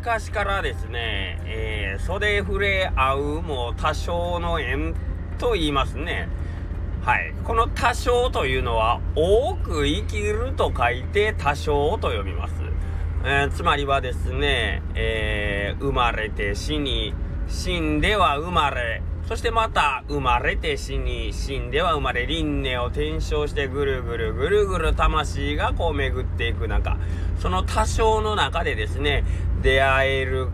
昔からですね、えー、袖触れ合うも多少の縁と言いますね。はい。この多少というのは、多く生きると書いて多少と読みます。えー、つまりはですね、えー、生まれて死に、死んでは生まれ、そしてまた生まれて死に、死んでは生まれ、輪廻を転生してぐるぐるぐるぐる魂がこう巡っていく中、その多少の中でですね、出会える、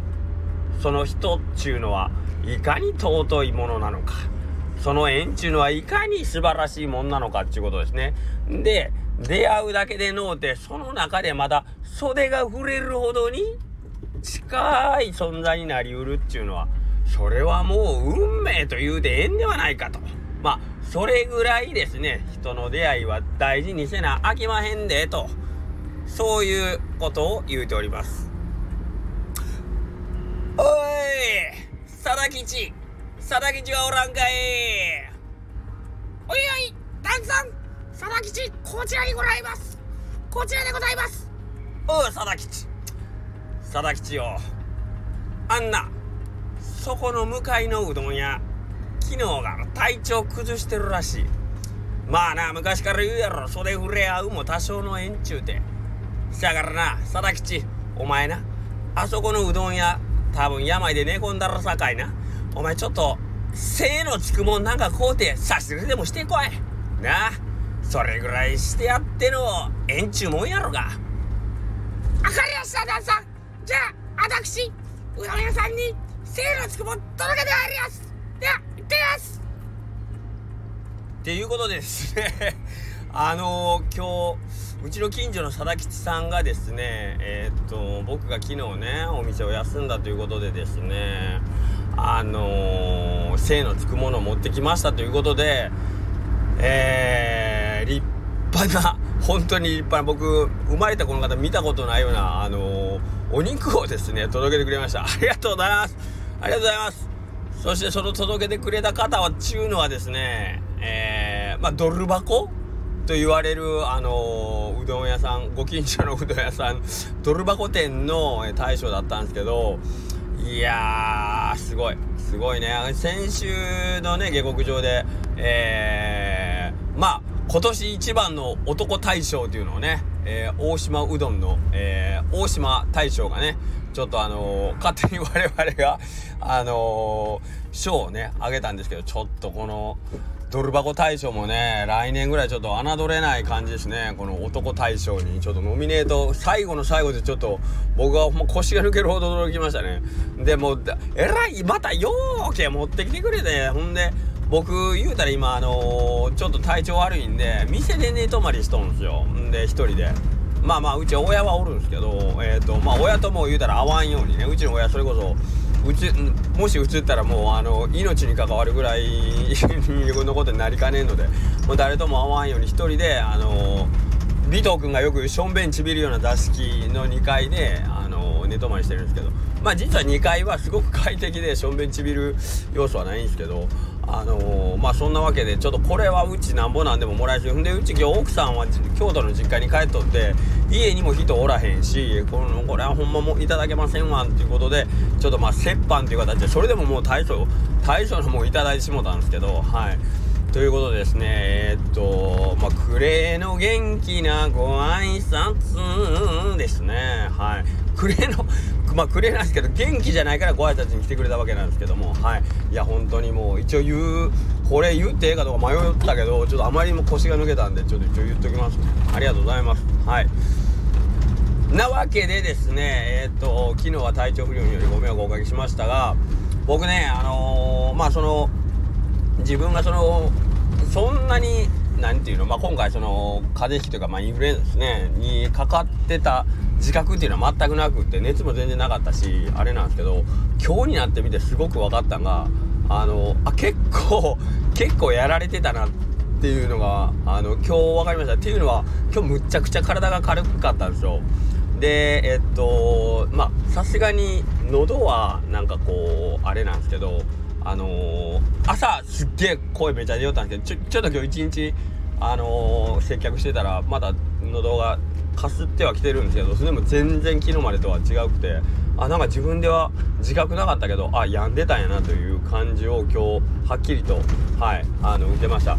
その人っちゅうのは、いかに尊いものなのか。その縁っちゅうのはいかに素晴らしいもんなのかっていうことですね。で、出会うだけでのうて、その中でまだ袖が触れるほどに近い存在になりうるっていうのは、それはもう運命というでええんではないかと。まあ、それぐらいですね、人の出会いは大事にせなあきまへんで、と。そういうことを言うております。おい佐田吉。佐田吉はおらんかい。おいおい旦さん。佐田吉こちらにございます。こちらでございます。おう佐田吉。佐田吉よ。あんな。そこの向かいのうどん屋。昨日が体調崩してるらしい。まあな昔から言うやろ。袖触れ合うも多少の縁ちゅうて。せやからな佐田吉お前な。あそこのうどん屋多分病で寝込んだらさかいな。お前ちょっと精のつくもんなんか買うて差し入れでもしてこい。なあそれぐらいしてやっての縁ちゅうもんやろが。あかりました旦さん。じゃあ私うどん屋さんに。精のつくも届けてありますでは行ってきます。っていうことですね あのー、今日うちの近所の佐田吉さんがですねえー、っと僕が昨日ねお店を休んだということでですねあのー、精のつくものを持ってきましたということでえー、立派な 本当に立派な僕生まれたこの方見たことないようなあのー、お肉をですね届けてくれました。ありがとうございます。ありがとうございます。そしてその届けてくれた方は、ちゅうのはですね、えー、まあ、ドル箱？と言われる、あのー、うどん屋さん、ご近所のうどん屋さん、ドル箱店の大将だったんですけど、いやー、すごい。すごいね。先週のね、下克上で、えー、まあ、今年一番の男大将というのをね、えー、大島うどんの、えー、大島大将がね、ちょっとあの、勝手に我々が、あの賞をね、あげたんですけど、ちょっとこの、ドル箱大賞もね、来年ぐらいちょっと侮れない感じですね。この男大賞にちょっとノミネート、最後の最後でちょっと僕はほんま腰が抜けるほど驚きましたね。でも、えらい、またよーけ持ってきてくれて、ほんで、僕言うたら今あのー、ちょっと体調悪いんで店で寝泊まりしとんすよんで一人でまあまあうち親はおるんですけどえっ、ー、とまあ親とも言うたら会わんようにねうちの親それこそうちもし移ったらもうあの命に関わるぐらい自分のことになりかねんのでもう誰とも会わんように一人であの尾藤君がよくしょんべんちびるような座敷の2階であの寝泊まりしてるんですけどまあ実は2階はすごく快適でしょんべんちびる要素はないんですけどあのー、まあそんなわけでちょっとこれはうちなんぼなんでももらえるしほんでうち今日奥さんは京都の実家に帰っとって家にも人おらへんしこのこれはほんまもいただけませんわっていうことでちょっとまあ折半っていう形でそれでももう大将大将のもういただいてしもたんですけどはい。ということでですねえー、っとまあ暮れの元気なご挨拶ですね。はい。暮れの まあくれないですけど元気じゃないからご挨拶に来てくれたわけなんですけどもはい。いや本当にもう一応言うこれ言ってええかどうか迷ったけどちょっとあまりにも腰が抜けたんでちょっと一応言っときます。ありがとうございます。はい。なわけでですねえー、っと昨日は体調不良によりご迷惑をおかけしましたが僕ねあのー、まあその自分がそのそんなに何ていうの、まあ、今回その風邪ひきというか、まあ、インフルエンザですねにかかってた自覚っていうのは全くなくって熱も全然なかったしあれなんですけど今日になってみてすごく分かったのがあのあ結構結構やられてたなっていうのがあの今日分かりました。っていうのは今日むっちゃくちゃ体が軽かったんですよ。でえっとまあさすがに喉はなんかこうあれなんですけどあのー、朝すっげえ声めちゃ出よったんですけどちょちょっと今日一日あのー、接客してたらまだ喉がかすってはきてるんですけどそれでも全然昨日までとは違くてあなんか自分では自覚なかったけどあ病んでたんやなという感じを今日はっきりとはいあの受けました。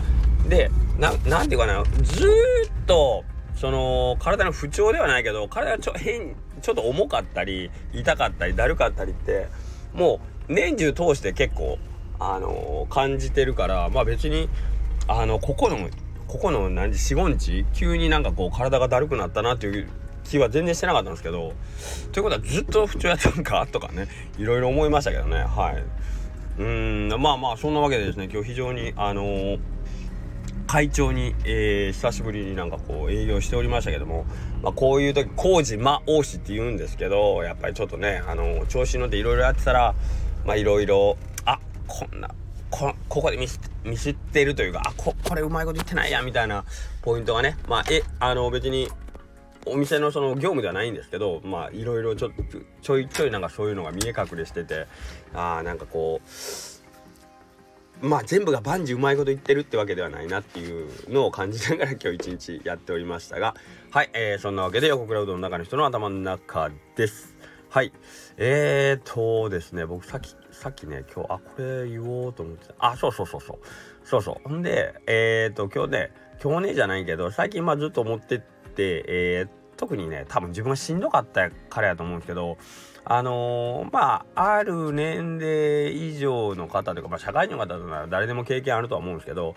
でななんていうかなずーっとその体の不調ではないけど体がちょ変ちょっと重かったり痛かったりだるかったりってもう年中通して結構あのー、感じてるからまあ別にあのここのここの何時45日急になんかこう体がだるくなったなっていう気は全然してなかったんですけどということはずっと不調やったんかとかねいろいろ思いましたけどねはい。うんまあまあそんなわけでですね今日非常にあのー、会長に、えー、久しぶりになんかこう営業しておりましたけども、まあ、こういう時工事魔王子って言うんですけどやっぱりちょっとね、あの、調子乗っていろいろやってたらまあいろいろあこんなこここでミスってるというかあここれうまいこと言ってないやみたいなポイントがねまあえあの別にお店のその業務ではないんですけどまあいろいろちょちょいちょいなんかそういうのが見え隠れしててああなんかこうまあ全部が万事うまいこと言ってるってわけではないなっていうのを感じながら今日一日やっておりましたがはい、えー、そんなわけで横倉うどんの中の人の頭の中です。はい。えーとですね僕さっきさっきね今日あこれ言おうと思ってた。あそうそうそうそう。そうそう。ほんでえーと今日ね今日ねじゃないけど最近まあずっと思ってって、えー、特にね多分自分がしんどかったからやと思うんですけどあのー、まあある年齢以上の方というか、まあ、社会人の方なら誰でも経験あるとは思うんですけど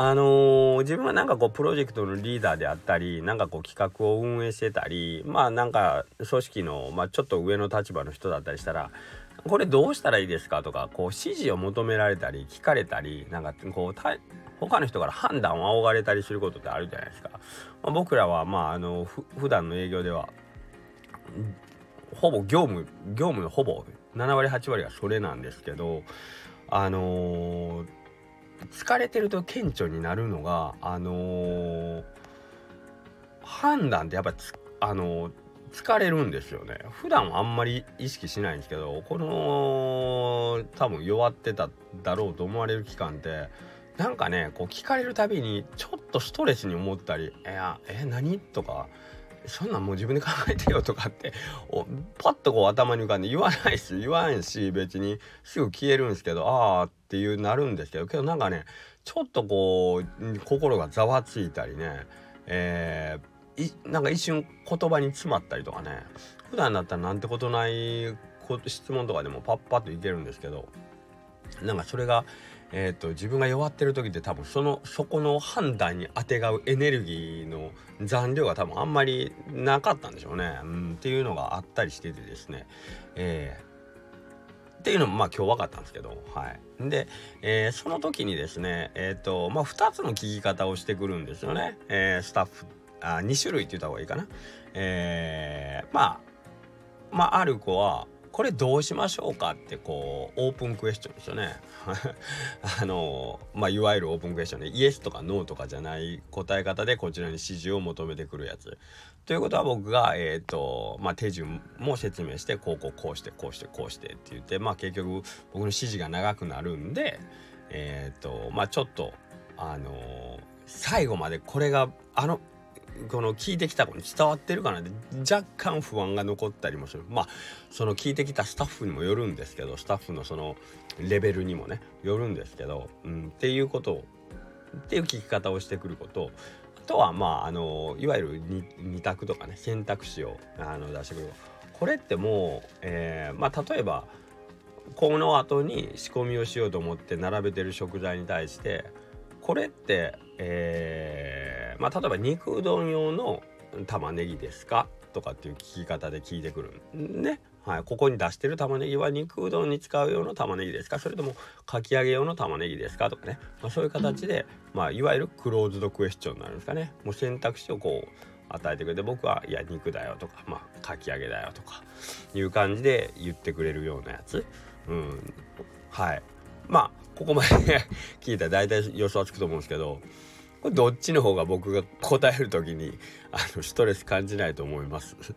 あのー、自分はなんかこうプロジェクトのリーダーであったりなんかこう企画を運営してたりまあなんか組織の、まあ、ちょっと上の立場の人だったりしたらこれどうしたらいいですかとかこう指示を求められたり聞かれたりなんかこう他の人から判断を仰がれたりすることってあるじゃないですか。まあ、僕らはまああの普段の営業ではほぼ業務業務のほぼ7割8割がそれなんですけどあのー、疲れてると顕著になるのがあのー、判断ってやっぱあのー疲れるんですよね普段はあんまり意識しないんですけどこの多分弱ってただろうと思われる期間ってなんかねこう聞かれるたびにちょっとストレスに思ったり「いやえ何?」とか「そんなんもう自分で考えてよ」とかってパッとこう頭に浮かんで言わないし言わんし別にすぐ消えるんですけどああっていうなるんですけどけどなんかねちょっとこう心がざわついたりねえー、なんか一瞬言葉に詰まったりとかね普段だったらなんてことない質問とかでもパッパッといけるんですけどなんかそれがえーと、自分が弱ってる時って多分そのそこの判断にあてがうエネルギーの残量が多分あんまりなかったんでしょうね、うん、っていうのがあったりしててですね、えー、っていうのもまあ今日分かったんですけどはい。で、えー、その時にですねえっ、ー、とまあ2つの聞き方をしてくるんですよね、えー、スタッフあ2種類って言った方がいいかな。えー、まあまあある子はこれどうしましょうかってこうオープンクエスチョンですよね。あのまあいわゆるオープンクエスチョンでイエスとかノーとかじゃない答え方でこちらに指示を求めてくるやつ。ということは僕がえっ、ー、とまあ手順も説明してこうこうこうしてこうしてこうしてって言ってまあ結局僕の指示が長くなるんでえっ、ー、とまあちょっとあの最後までこれがあのこの聞いてきた子に伝わってるかなって若干不安が残ったりもする。まあその聞いてきたスタッフにもよるんですけどスタッフのそのレベルにもねよるんですけど、うん、っていうことをっていう聞き方をしてくることあとはまああのいわゆる二択とかね選択肢をあの出してくる。これってもう、えー、まあ例えばこの後に仕込みをしようと思って並べてる食材に対してこれって、えー、まあ、例えば肉うどん用の玉ねぎですかとかっていう聞き方で聞いてくるんね。はい、ここに出してる玉ねぎは肉うどんに使う用の玉ねぎですか。それともかき揚げ用の玉ねぎですかとかね、まあ、そういう形で、まあ、いわゆるクローズドクエスチョンになるんですかね。もう選択肢をこう与えてくれて僕はいや肉だよとかまあかき揚げだよとかいう感じで言ってくれるようなやつ、うん、はい。まあここまで 聞いたら大体予想はつくと思うんですけどこれどっちの方が僕が答える時にあのストレス感じないと思います。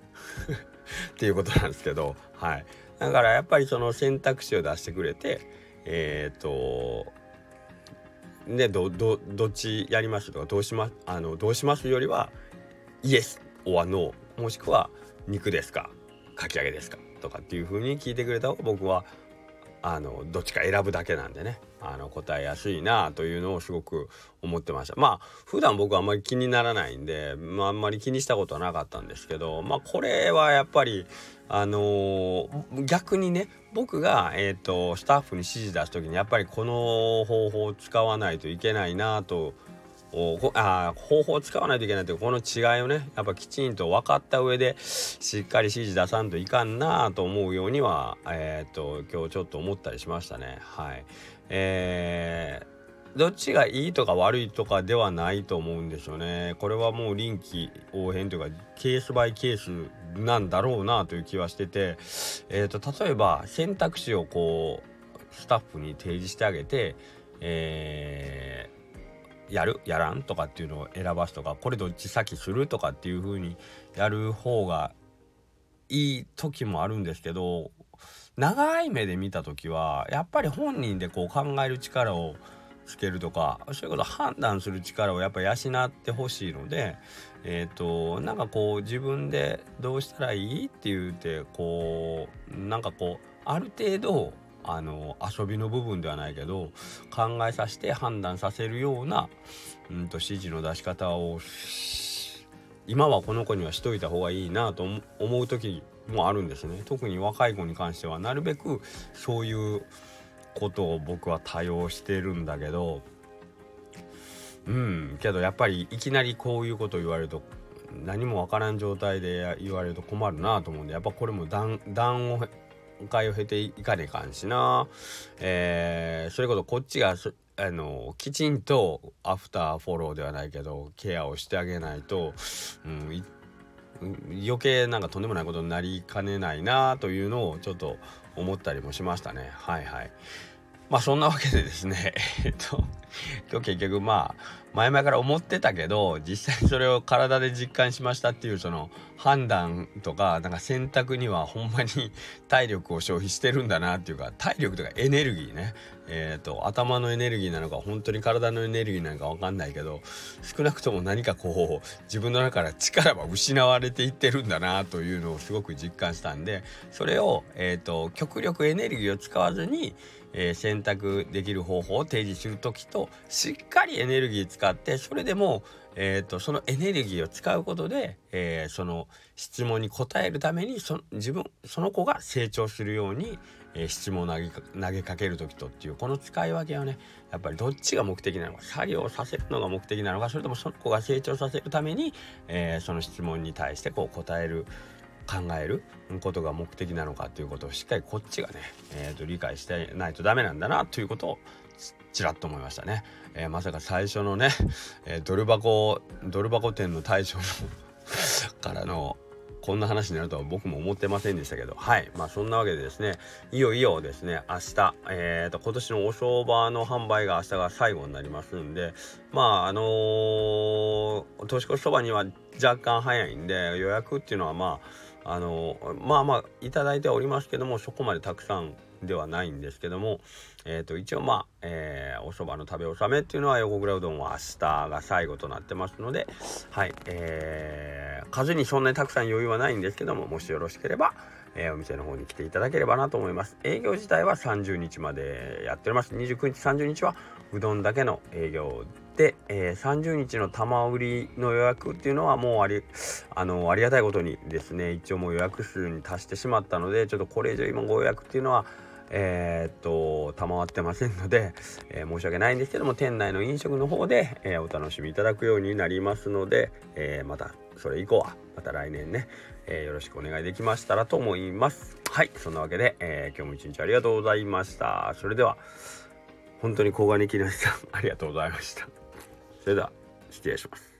っていうことなんですけどはい。だからやっぱりその選択肢を出してくれてえっ、ー、とねどどどっちやりますとかどうしますあのどうしますよりはイエス or ノーもしくは肉ですかかき揚げですかとかっていう風に聞いてくれた方が僕はあのどっちか選ぶだけなんでね。あの答えやすいなというのをすごく思ってました。まあ普段僕はあんまり気にならないんで、まあ、あんまり気にしたことはなかったんですけどまあこれはやっぱりあのー、逆にね僕が、えーと、スタッフに指示出す時にやっぱりこの方法を使わないといけないなとあ方法を使わないといけないというこの違いをねやっぱきちんと分かった上でしっかり指示出さんといかんなと思うようにはえっ、と今日ちょっと思ったりしましたね。はい。えー、どっちがいいとか悪いとかではないと思うんですよね。これはもう臨機応変というかケースバイケースなんだろうなという気はしててえっ、ー、と例えば選択肢をこうスタッフに提示してあげてえーやるやらんとかっていうのを選ばすとかこれどっち先するとかっていう風にやる方がいい時もあるんですけど長い目で見た時はやっぱり本人でこう考える力をつけるとかそういうこと判断する力をやっぱ養ってほしいのでえっ、ー、となんかこう自分でどうしたらいいって言うてこうなんかこうある程度あの遊びの部分ではないけど考えさせて判断させるような、うんと、指示の出し方を今はこの子にはしといた方がいいなと思う時もあるんですね。特に若い子に関してはなるべくそういうことを僕は多用してるんだけどうんけどやっぱりいきなりこういうこと言われると何もわからん状態で言われると困るなと思うんでやっぱこれも段を会を経ていかねえかんしな、えー、それこそこっちがあのきちんとアフターフォローではないけどケアをしてあげないと、うん、余計なんかとんでもないことになりかねないなというのをちょっと思ったりもしましたね。はいはい。まあそんなわけでですね えっと今日結局まあ前々から思ってたけど実際それを体で実感しましたっていうその判断とかなんか選択にはほんまに体力を消費してるんだなっていうか体力とかエネルギーね。えっ、ー、と頭のエネルギーなのか本当に体のエネルギーなのか分かんないけど少なくとも何かこう自分の中から力は失われていってるんだなというのをすごく実感したんでそれを、えーと、極力エネルギーを使わずにえー、選択できる方法を提示する時としっかりエネルギー使ってそれでも、えーと、そのエネルギーを使うことで、えー、その質問に答えるためにそ自分その子が成長するように、えー、質問を投げ投げかける時とっていうこの使い分けはねやっぱりどっちが目的なのか作業させるのが目的なのかそれともその子が成長させるために、え、その質問に対してこう答える考えることが目的なのかということをしっかりこっちがね、えー、と理解してないとダメなんだなということをちらっと思いましたね、えー、まさか最初のね、えー、ドル箱ドル箱店の大将のからのこんな話になるとは僕も思ってませんでしたけど。はい。まあそんなわけでですねいよいよですね明日えーと、今年のお相場の販売が明日が最後になりますんでまああのー、年越しそばには若干早いんで予約っていうのはまああのまあまあいただいておりますけどもそこまでたくさんではないんですけども、えー、と一応まあ、えー、おそばの食べ納めっていうのは横倉うどんは明日が最後となってますのではいえー、数にそんなにたくさん余裕はないんですけどももしよろしければ、えー、お店の方に来ていただければなと思います。営業自体は30日までやっております29日30日はうどんだけの営業、えー、30日の玉売りの予約っていうのはもうありあのありがたいことにですね一応もう予約数に達してしまったのでちょっとこれ以上今ご予約っていうのはえ、っと賜ってませんので、えー、申し訳ないんですけども店内の飲食の方で、えー、お楽しみいただくようになりますので、えまたそれ以降はまた来年ね、えよろしくお願いできましたらと思います。はいそんなわけで、え今日も一日ありがとうございました。それでは本当に小金木梨さんありがとうございました。それでは失礼します。